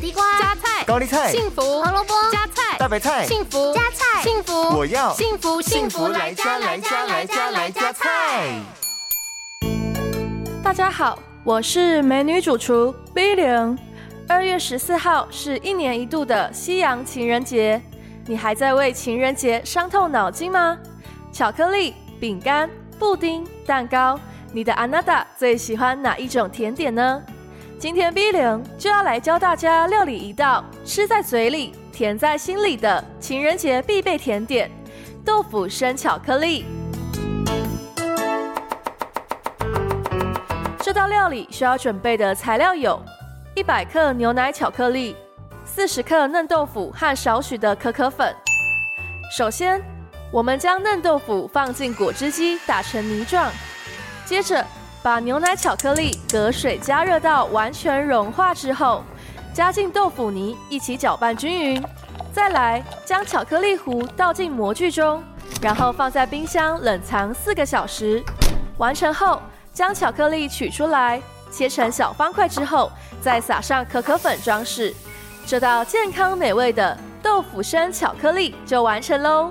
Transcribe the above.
地瓜、加菜、高丽菜、幸福、胡萝卜、加菜、大白菜、幸福、加菜、幸福，我要幸福幸福来加来加来加来加菜。大家好，我是美女主厨 B 零。二月十四号是一年一度的西洋情人节，你还在为情人节伤透脑筋吗？巧克力、饼干、布丁、蛋糕，你的 Anada 最喜欢哪一种甜点呢？今天 B 零就要来教大家料理一道吃在嘴里、甜在心里的情人节必备甜点——豆腐生巧克力。这道料理需要准备的材料有：一百克牛奶巧克力、四十克嫩豆腐和少许的可可粉。首先，我们将嫩豆腐放进果汁机打成泥状，接着，把牛奶巧克力隔水加热到完全融化之后，加进豆腐泥一起搅拌均匀。再来将巧克力糊倒进模具中，然后放在冰箱冷藏四个小时。完成后，将巧克力取出来，切成小方块之后，再撒上可可粉装饰。这道健康美味的豆腐生巧克力就完成喽。